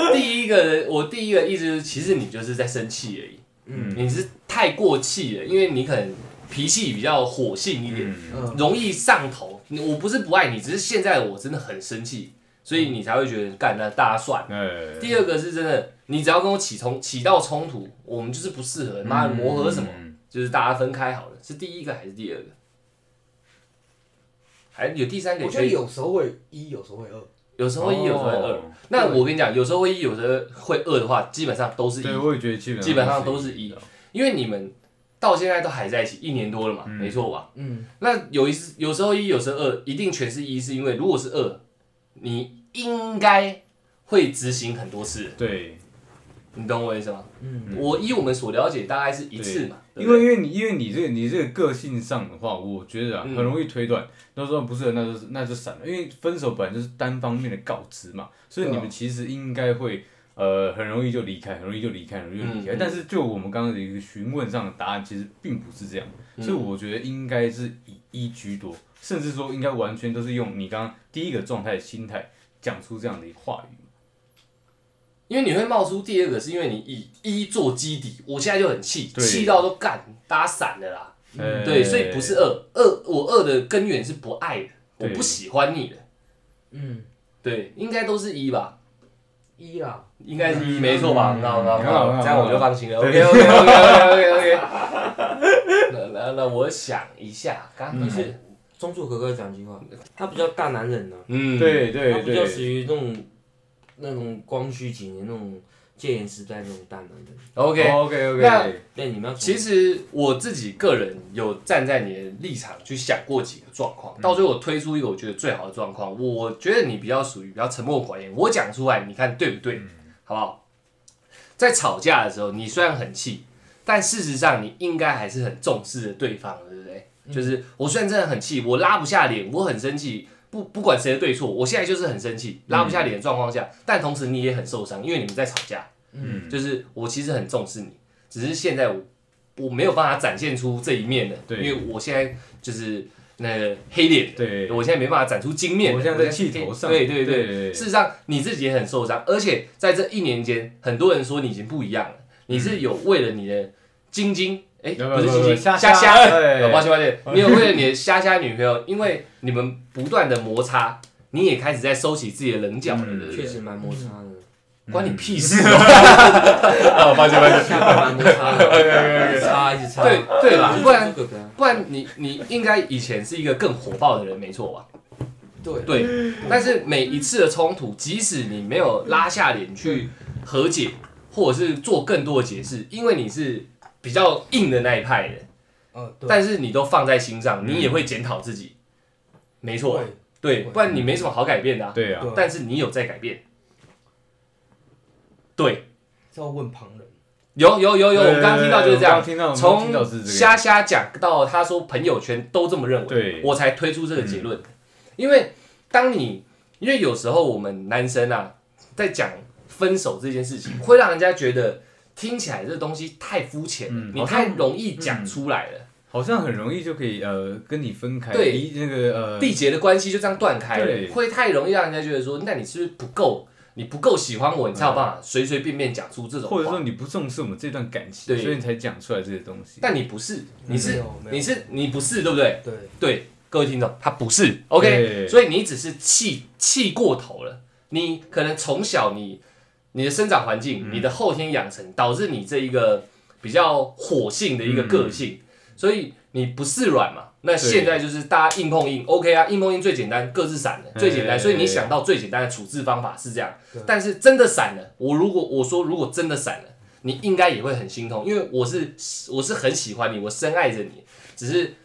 对，第一个，我第一个意思就是，其实你就是在生气而已，嗯你是太过气了，因为你可能脾气比较火性一点，容易上头。我不是不爱你，只是现在我真的很生气，所以你才会觉得干那大家算。呃第二个是真的，你只要跟我起冲起到冲突，我们就是不适合，妈的磨合什么，嗯就是大家分开好了。是第一个还是第二个？还有第三个我觉得有时候会一，有时候会二，有时候一，有时候会二。哦那我跟你讲，有时候会一，有时候会二的话，基本上都是一对，，我也觉得基本基本上都是一，因为你们到现在都还在一起一年多了嘛，嗯没错吧？嗯，那有一次有时候一，有时候二，一定全是一，是因为如果是二，你应该会执行很多次，对，你懂我意思吗？嗯，我以我们所了解，大概是一次嘛，对因为因为你因为你这个你这个个性上的话，我觉得啊嗯。很容易推断，都说不是，那就是那就散了，因为分手本来就是单方面的告知嘛，所以你们其实应该会呃很容易就离开，很容易就离开，很容易就离开。嗯嗯。但是就我们刚刚的一个询问上的答案，其实并不是这样，嗯。所以我觉得应该是以一居多，甚至说应该完全都是用你刚刚第一个状态的心态讲出这样的一个话语。因为你会冒出第二个，是因为你以一做基底，我现在就很气，对气到都干，打散了啦。呃对，所以不是二二我二的根源是不爱的，我不喜欢你的。嗯，对，应该都是一吧，一啦，应该是一，没错吧？嗯那那很好很好那这样我就放心了。OK 对 OK OK OK OK。那那那我想一下，刚刚是中作哥哥讲一句话，他比较大男人呢、嗯，对对他比较属，于那种那种光绪几年那种戒严时代那种大男人。OK OK OK，那对，你们要其实我自己个人有站在你的立场去想过几个状况，到最后我推出一个我觉得最好的状况。我觉得你比较属于比较沉默寡言，我讲出来，你看对不对？好不好？在吵架的时候，你虽然很气，但事实上你应该还是很重视对方的，对不对？就是我虽然真的很气，我拉不下脸，我很生气，不不管谁的对错，我现在就是很生气，拉不下脸的状况下，但同时你也很受伤，因为你们在吵架。嗯，就是我其实很重视你，只是现在我我没有办法展现出这一面的，对。因为我现在就是那个黑脸的，对，我现在没办法展出金面，我现在在气头上，对对对。对。对，事实上你自己也很受伤，而且在这一年间，很多人说你已经不一样了，你是有为了你的晶晶，哎，嗯不不是晶晶，虾虾抱歉抱歉，你有为了你的虾虾女朋友，因为你们不断的摩擦，你也开始在收起自己的棱角了，嗯。对不对？确实蛮摩擦的，关你屁事。哦！啊，抱歉抱歉。下巴蛮摩擦的，一直擦一直擦。对对啦，不然不然你你应该以前是一个更火爆的人，没错吧？对，对，但是每一次的冲突，即使你没有拉下脸去和解，或者是做更多的解释，因为你是比较硬的那一派的，呃，对，但是你都放在心上，嗯。你也会检讨自己，没错，对，对，不然你没什么好改变的啊。对啊，对但是你有在改变，对，是要问旁人，有有有有，我刚刚听到就是这样。我刚，听到，我刚听到是从这个。虾虾讲到他说朋友圈都这么认为，对。我才推出这个结论。因为当你因为有时候我们男生啊在讲分手这件事情，会让人家觉得听起来这东西太肤浅了，你嗯好像太容易讲出来了，好像很容易就可以呃跟你分开，对离那个呃缔结的关系就这样断开对了，会太容易让人家觉得说，那你是不是不够？你不够喜欢我，你才有办法随随便便讲出这种话。或者说你不重视我们这段感情，对所以你才讲出来这些东西。但你不是，你没是有没有你是你不是，对不对？对，对，各位听众，他不是 OK，所以你只是气气过头了。你可能从小你你的生长环境、你的后天养成，导致你这一个比较火性的一个个性，所以你不是软嘛。那现在就是大家硬碰硬，OK 啊，硬碰硬最简单，各自散的最简单，哎所以你想到最简单的处置方法是这样。但是真的散了，我如果我说如果真的散了，你应该也会很心痛，因为我是我是很喜欢你，我深爱着你，只是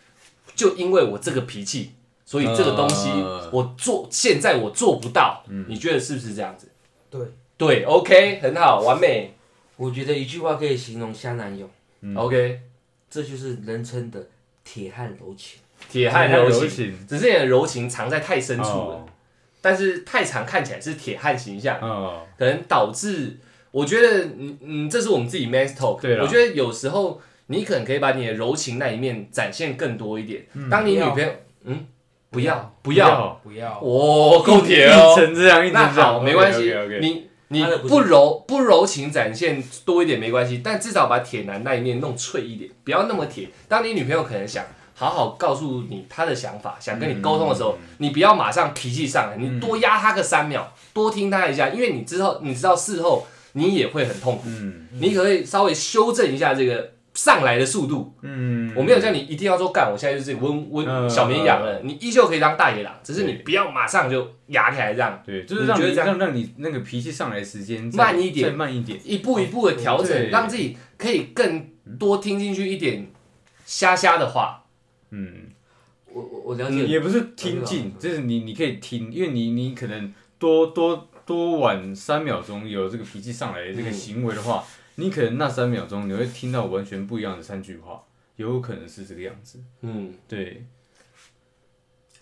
就因为我这个脾气，所以这个东西呃我做现在我做不到，你觉得是不是这样子？对，对，OK，很好，完美。我觉得一句话可以形容香男友，嗯，OK，这就是人称的铁汉柔情。铁汉柔情，只是你的柔情藏在太深处了，哦。但是太长看起来是铁汉形象，哦，可能导致我觉得，嗯嗯，这是我们自己 man talk，对啦。我觉得有时候你可能可以把你的柔情那一面展现更多一点。嗯。当你女朋友，嗯，不不要。不要，不要，我，够铁一哦，成这样，一那成这样，好，没关系 OK，OK，OK，你你不柔不柔情展现多一点没关系，但至少把铁男那一面弄脆一点，不要那么铁。当你女朋友可能想好好告诉你她的想法，想跟你沟通的时候，你不要马上脾气上来，你多压她个三秒，多听她一下，因为你之后你知道事后你也会很痛苦，嗯。你可不可以稍微修正一下这个上来的速度。嗯，我没有叫你一定要说干，我现在就是温温嗯小绵羊了，你依旧可以当大野狼，只是你不要马上就压起来这样。对，就是让你让让你那个脾气上来的时间再慢一点。再慢一点，一步一步的调整，对。让自己可以更多听进去一点瞎瞎的话。嗯，我我我了解，也不是听进，就是你你可以听，因为你你可能多多多晚三秒钟有这个脾气上来的这个嗯行为的话，你可能那三秒钟你会听到完全不一样的三句话，有可能是这个样子，嗯，对，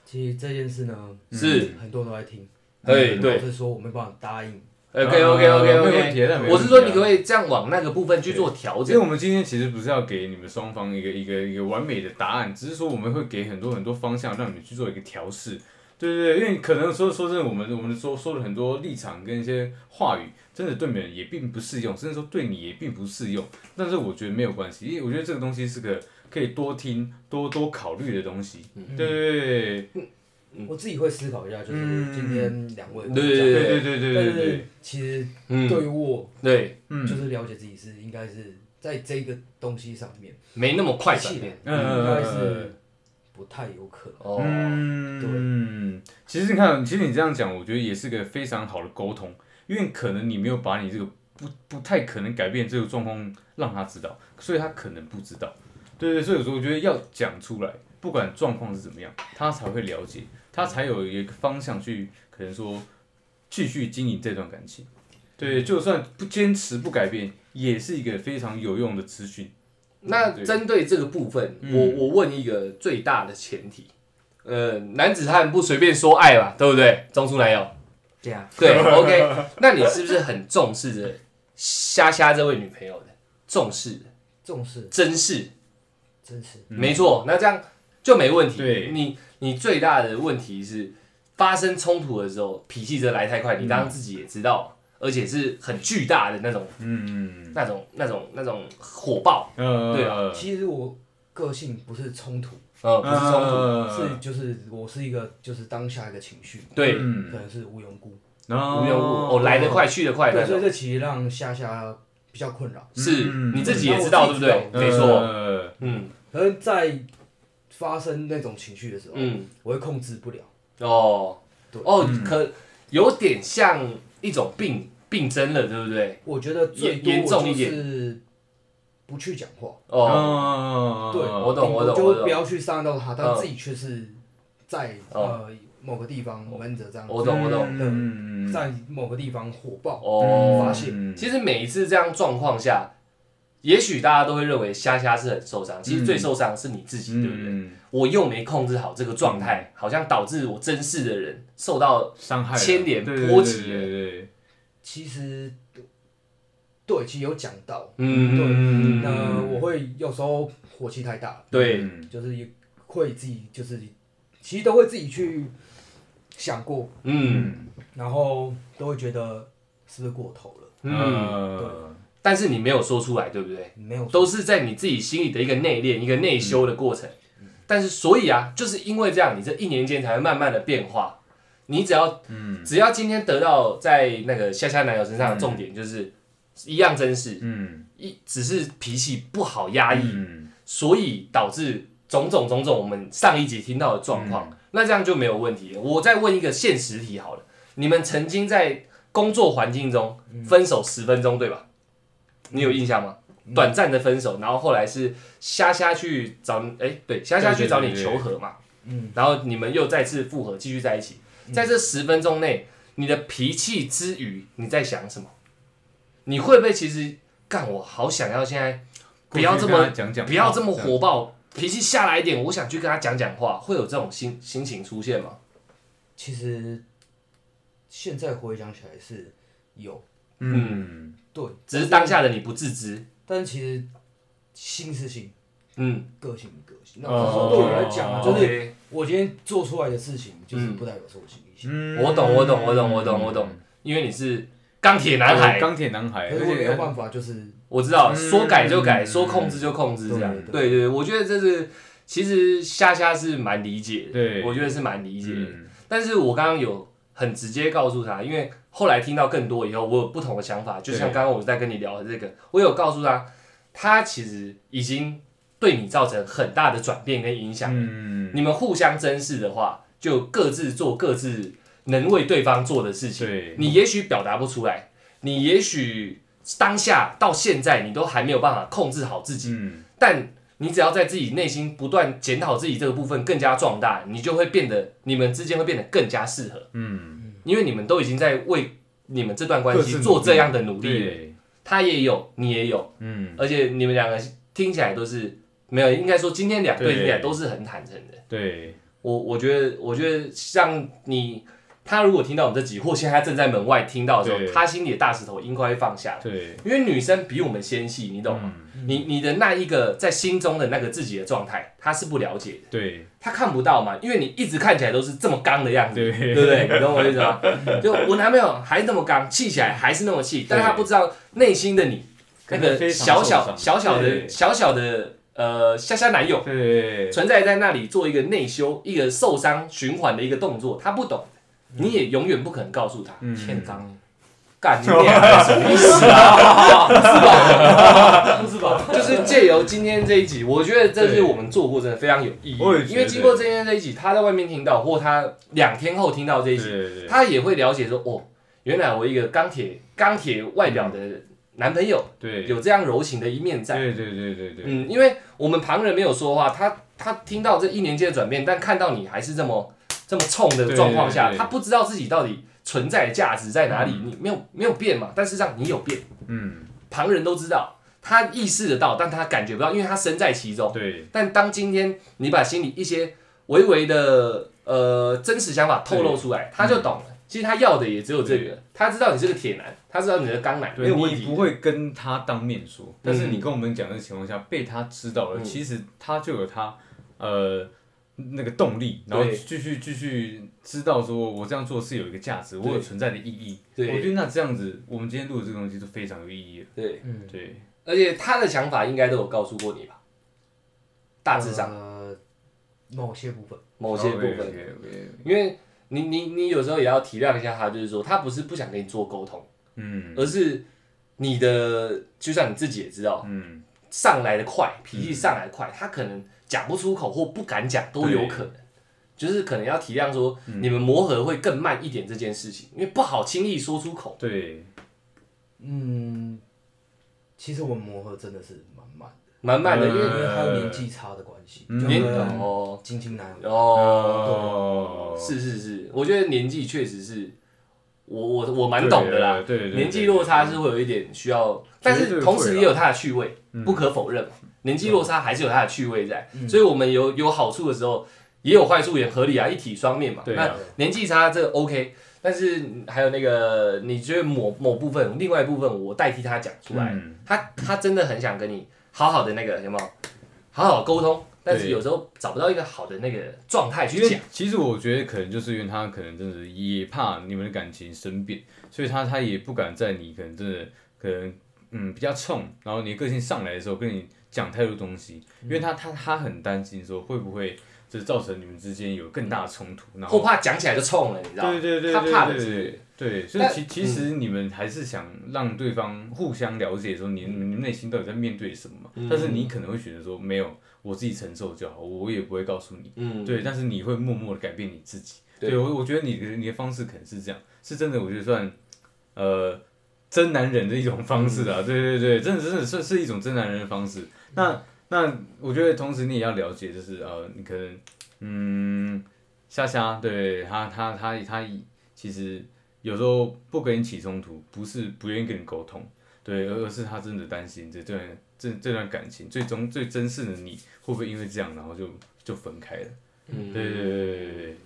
其实这件事呢，是，很多人都在听，对对。老是说我没办法答应。OK OK OK 没问 OK，我是说你可不可以这样往那个部分去做调整？因为我们今天其实不是要给你们双方一个一个一个完美的答案，只是说我们会给很多很多方向，让你们去做一个调试。对对对，因为可能说说真的，我们我们说说了很多立场跟一些话语，真的对别人也并不适用，甚至说对你也并不适用。但是我觉得没有关系，因为我觉得这个东西是个可以多听、多多考虑的东西。对对对我自己会思考一下，就是嗯今天两位对对对对对对对其实嗯，对于我，对，嗯就是了解自己是应该是在这个东西上面，没那么快转变。嗯应该是不太有可能。哦，嗯，其实你看，其实你这样讲，我觉得也是个非常好的沟通，因为可能你没有把你这个不不太可能改变这个状况让他知道，所以他可能不知道。对对，所以有时候我觉得要讲出来，不管状况是怎么样，他才会了解，他才有一个方向去可能说继续经营这段感情。对，就算不坚持不改变，也是一个非常有用的资讯。那对。针对这个部分，嗯。我我问一个最大的前提，呃，男子汉不随便说爱吧，对不对？中出男友，对啊，对，OK，那你是不是很重视着虾虾这位女朋友的？重视的，重视。珍视，真是没错，那这样就没问题。嗯对。你你最大的问题是发生冲突的时候，脾气这来太快，你刚刚自己也知道，而且是很巨大的那种、嗯，那种、那种、那种火爆，嗯，对啊。其实我个性不是冲突，呃，不是冲突，呃是就是我是一个就是当下一个情绪，对，可嗯，能是无缘故。无无缘故，哦，来得快去得快对，所以这其实让夏夏比较困扰。是嗯你自己也知道，对不对？嗯没错，嗯。可能，在发生那种情绪的时候，嗯，我会控制不了。哦。对。哦嗯，可有点像一种病病症了，对不对？我觉得最多严严重一我点是不去讲话，哦，哦对，我懂我懂就我懂。不要去伤到他，但嗯。自己却是在哦。呃某个地方闷着这样，我懂我懂，嗯，在某个地方火爆哦，发泄。嗯其实每一次这样状况下，也许大家都会认为虾虾是很受伤，其实最受伤的是你自己，对不对？嗯，我又没控制好这个状态，好像导致我珍视的人受到伤害牵连波及对对对，其实对，其实有讲到，嗯，对那我会有时候火气太大，对，嗯就是会自己就是其实都会自己去想过，嗯。然后都会觉得是不是过头了，嗯，对。但是你没有说出来，对不对？没有都是在你自己心里的一个内练、一个内修的过程。但是，所以啊，就是因为这样，你这一年间才会慢慢的变化。你只要，嗯只要今天得到在那个夏夏男友身上的重点，就是一样真实，嗯一只是脾气不好压抑，嗯所以导致种种种种我们上一集听到的状况。那这样就没有问题了。我再问一个现实题好了，你们曾经在工作环境中分手十分钟，对吧？你有印象吗？短暂的分手，然后后来是虾虾去找，哎、对，虾虾去找你求和嘛，嗯，然后你们又再次复合，继续在一起。在这十分钟内，你的脾气之余，你在想什么？你会不会其实干？我好想要现在不要这么讲讲，不要这么火爆，脾气下来一点，我想去跟他讲讲话，会有这种心心情出现吗？其实现在回想起来是有，嗯对，只是当下的你不自知，但其实心是心，嗯，个性是个性。那哦对我来讲啊，就是我今天做出来的事情，就是嗯不代表是我心里想。嗯。我懂，我懂，我懂，我懂，我懂，因为你是钢铁男孩，钢铁男孩，可是我而且没有办法，就是我知道，嗯。说改就改，说控制就控制，这样。对对对，我觉得这是其实虾虾是蛮理解的，对。我觉得是蛮理解的。嗯。但是我刚刚有很直接告诉他，因为后来听到更多以后，我有不同的想法，就像刚刚我在跟你聊的这个，我有告诉他，他其实已经对你造成很大的转变跟影响。嗯，你们互相珍视的话，就各自做各自能为对方做的事情。对，你也许表达不出来，你也许当下到现在你都还没有办法控制好自己，嗯。但你只要在自己内心不断检讨自己这个部分更加壮大，你就会变得你们之间会变得更加适合，嗯，因为你们都已经在为你们这段关系做这样的努力了，他也有，你也有，嗯。而且你们两个听起来都是没有，应该说今天两对对。听起来都是很坦诚的。对，我我觉得，我觉得像你他如果听到我们这集，或现在他正在门外听到的时候，他心里的大石头应该会放下。来。对，因为女生比我们纤细，你懂吗？你你的那一个在心中的那个自己的状态，他是不了解的，对。她看不到嘛，因为你一直看起来都是这么刚的样子，对。对不对？你懂我意思吗？就我男朋友还那么刚，气起来还是那么气，但是他不知道内心的你那个小小小小的小小的呃虾虾男友对。存在在那里做一个内修、一个受伤循环的一个动作，他不懂，你也永远不可能告诉他。嗯欠刚，干你 娘什么意思啊？不是吧？就是借由今天这一集，我觉得这是我们做过真的非常有意义我也觉。得因为经过今天这一集，他在外面听到，或他两天后听到这一集，对对他也会了解说，哦，原来我一个钢铁钢铁外表的男朋友对有这样柔情的一面在。对对对对对，嗯，因为我们旁人没有说话，他他听到这一年间的转变，但看到你还是这么这么冲的状况下，他不知道自己到底存在的价值在哪里。你没有没有变嘛，但事实上你有变，嗯。旁人都知道，他意识得到，但他感觉不到，因为他身在其中。对。但当今天你把心里一些微微的呃真实想法透露出来，他就懂了。其实他要的也只有这个，他知道你是个铁男，他知道你的钢男没对，有问题。你不会跟他当面说，但是你跟我们讲的情况下，被他知道了，嗯。其实他就有他呃那个动力，然后对。继续继续知道说我这样做是有一个价值，我有存在的意义。对。我觉得那这样子，我们今天录的这个东西就非常有意义。了。对，嗯，对，而且他的想法应该都有告诉过你吧？大致上。呃，某些部分，某些部分。因为你你你有时候也要体谅一下他，就是说他不是不想跟你做沟通，嗯。而是你的，就像你自己也知道，嗯，上来的快，脾气上来的快，他可能讲不出口或不敢讲都有可能。就是可能要体谅说，你们磨合会更慢一点这件事情，因为不好轻易说出口。对，嗯，其实我们磨合真的是蛮慢的，蛮慢的，因因为为还有年纪差的关系，嗯。年就跟哦。金金男，哦，是是是，我觉得年纪确实是，我我我蛮懂的啦。对对对，年纪落差是会有一点需要，但是同时也有它的趣味，嗯。不可否认嘛。年纪落差还是有它的趣味在，所以我们有有好处的时候，也有坏处，也合理啊，一体双面嘛。对啊那年纪差这个 OK，但是还有那个，你觉得某某部分，另外一部分我代替他讲出来，嗯他他真的很想跟你好好的那个有没有，好好沟通，但是有时候找不到一个好的那个状态去讲。其实我觉得可能就是因为他可能真的也怕你们的感情生变，所以他他也不敢在你可能真的可能嗯比较冲，然后你个性上来的时候跟你讲太多东西，因为他他他很担心说会不会就是造成你们之间有更大的冲突，然后后怕讲起来就冲了，你知道吗？对对对他怕的对是对对，所以其其实你们还是想让对方互相了解，说你你们内心到底在面对什么嘛。嗯但是你可能会选择说没有，我自己承受就好，我也不会告诉你。嗯，对，但是你会默默的改变你自己。对对我我觉得你的你的方式可能是这样，是真的，我觉得算呃真男人的一种方式嗯啊。对对对，真的真的是是一种真男人的方式。那那我觉得同时你也要了解，就是呃，你可能嗯，虾虾对他他他他其实有时候不跟你起冲突，不是不愿意跟你沟通，对，而而是他真的担心这段这这段感情最终最真实的你会不会因为这样然后就就分开了。嗯对对对对对对，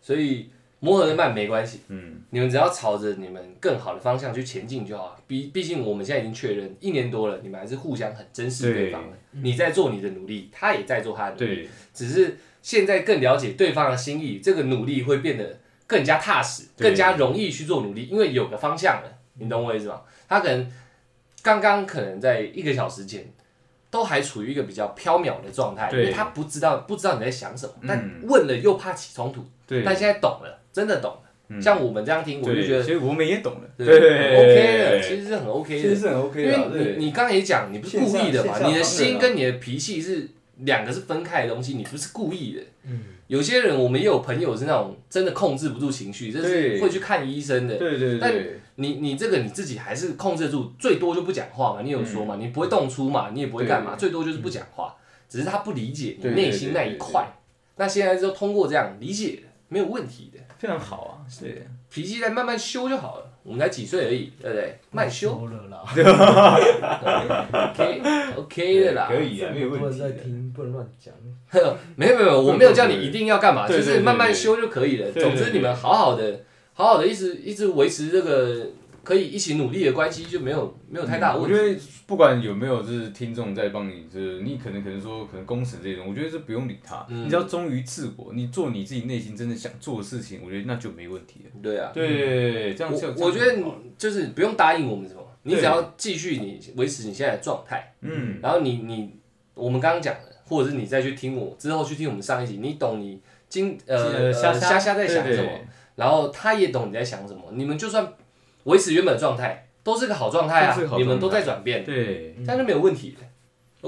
所以磨合的慢没关系，嗯，你们只要朝着你们更好的方向去前进就好。毕毕竟我们现在已经确认一年多了，你们还是互相很珍视对方的。你在做你的努力，他也在做他的努力，只是现在更了解对方的心意，这个努力会变得更加踏实，更加容易去做努力，因为有个方向了。你懂我意思吗？他可能刚刚可能在一个小时前。都还处于一个比较缥缈的状态，因为他不知道不知道你在想什么，但嗯问了又怕起冲突，对，但现在懂了，真的懂像我们这样听，我就觉得其实我们也懂了，对对。OK 的，其实是很 OK 的。其实是很 OK 因的因，为你你刚才也讲，你不是故意的嘛，你的心跟你的脾气是两个是分开的东西，你不是故意的。嗯，有些人我们也有朋友是那种真的控制不住情绪，这是会去看医生的。对对对。但，你你这个你自己还是控制住，最多就不讲话嘛，你有说嘛，你不会动粗嘛，你也不会干嘛，最多就是不讲话，只是他不理解你内心那一块。那现在就通过这样理解，没有问题的，非常好啊，对，脾气再慢慢修就好了。我们才几岁而已，对不对？慢修修了啦，，OK OK 的啦。可以啊，没有不能问题的。再听，不能乱讲。没有没有，没有我没有叫你一定要干嘛，对对就是慢慢修就可以了。对对总之你们好好的，好好的一直一直维持这个可以一起努力的关系，就没有没有太大问题。我觉得不管有没有就是听众在帮你，就是你可能可能说可能公审这种，我觉得是不用理他，嗯。你只要忠于自我，你做你自己内心真的想做的事情，我觉得那就没问题了。对啊，对，这样就我我觉得你就是不用答应我们什么，你只要继续你维持你现在的状态，嗯，然后你你我们刚刚讲的，或者是你再去听我之后去听我们上一集，你懂你今呃呃虾虾虾在想对对。什么，然后他也懂你在想什么，你们就算维持原本的状态，都是个好状态啊都是个好，你们都在转变，对，这样就没有问题。的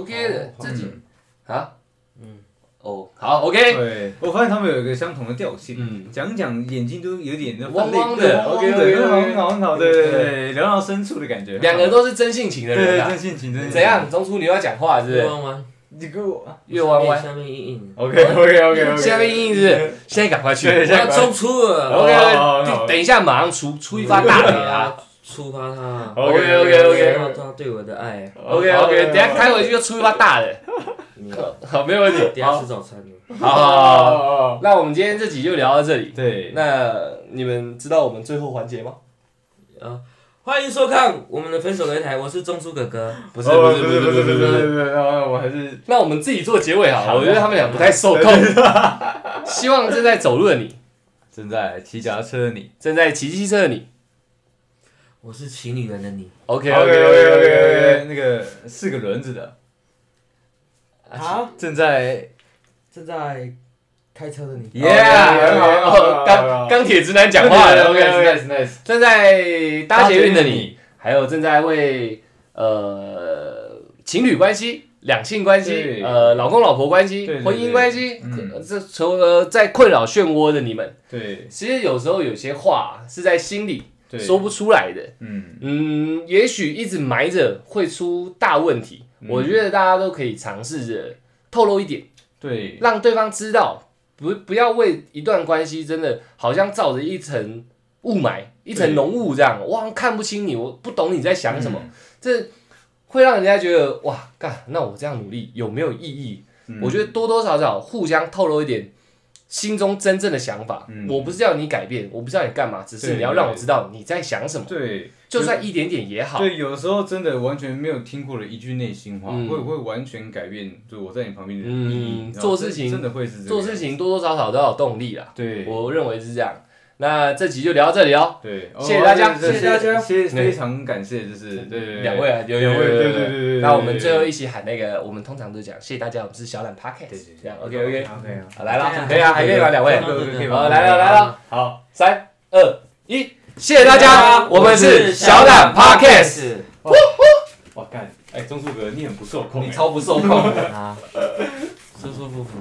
，OK 的，哦自己。嗯。啊，嗯，哦，好，OK，对，我发现他们有一个相同的调性，嗯。讲讲眼睛都有点那汪汪的汪汪 OK，OK，OK。很好很好很好，对对对，聊到深处的感觉，两个都是真性情的对对人啊真，性情真性情。怎样？？中初你要讲话是不是？你给我月弯弯，下面硬硬。，OK OK OK OK，下面硬硬是？现在赶快去要中出了 OK，等一下马上出出一发大雷啊！触发他 OK，OK，OK 触发他对我的爱。OK OK，等下开回去就出一发大的，你好，没有问题。等下吃早餐好那我们今天这集就聊到这里。对，那你们知道我们最后环节吗？啊，欢迎收看我们的分手擂台，我是钟书哥哥。不是哦不是不是不是不是不是。啊我还是那我们自己做结尾好了，我觉得他们俩不太受控。希望正在走路的你，正在骑脚踏车的你正在骑机车的你我是骑女人的你。，OK OK OK OK OK OK OK。OK，那个四个轮子的好，正在正在开车的你，Yeah，钢钢铁直男讲话了。OK OK。nice nice，正在搭捷运的你，还有正在为呃情侣关系、两性关系、呃老公老婆关系婚姻关系，这从呃在困扰漩涡的你们，对。其实有时候有些话是在心里对，说不出来的。嗯。嗯，也许一直埋着会出大问题。嗯。我觉得大家都可以尝试着透露一点，对。让对方知道，不不要为一段关系真的好像罩着一层雾霾、一层浓雾这样，我好像看不清你，我不懂你在想什么，嗯这会让人家觉得哇，干，那我这样努力有没有意义？嗯我觉得多多少少互相透露一点心中真正的想法。嗯我不是要你改变，我不知道你干嘛，只是你要让我知道你在想什么，对就算一点点也好。对，有的时候真的完全没有听过的一句内心话，嗯会会完全改变，就我在你旁边的意嗯义。然后真做事情真的会是这样做事情多多少少都要有动力啦，对我认为是这样。那这集就聊到这里哦，对，谢谢大家。谢谢大家。谢谢非常感谢，就是对两位啊，有有两位有有有。对对对对对那我们最后一起喊那个，我们通常都讲谢谢大家，我们是小懒 Podcast，对对这样 OK OK，OK。啊，好来了，可以啊，还可以吧？两位，好来了来了，好，三二一，谢谢大家，我们是小懒 Podcast，哇干，哎，钟树哥你很不受控，你超不受控。的。啊，舒舒服服。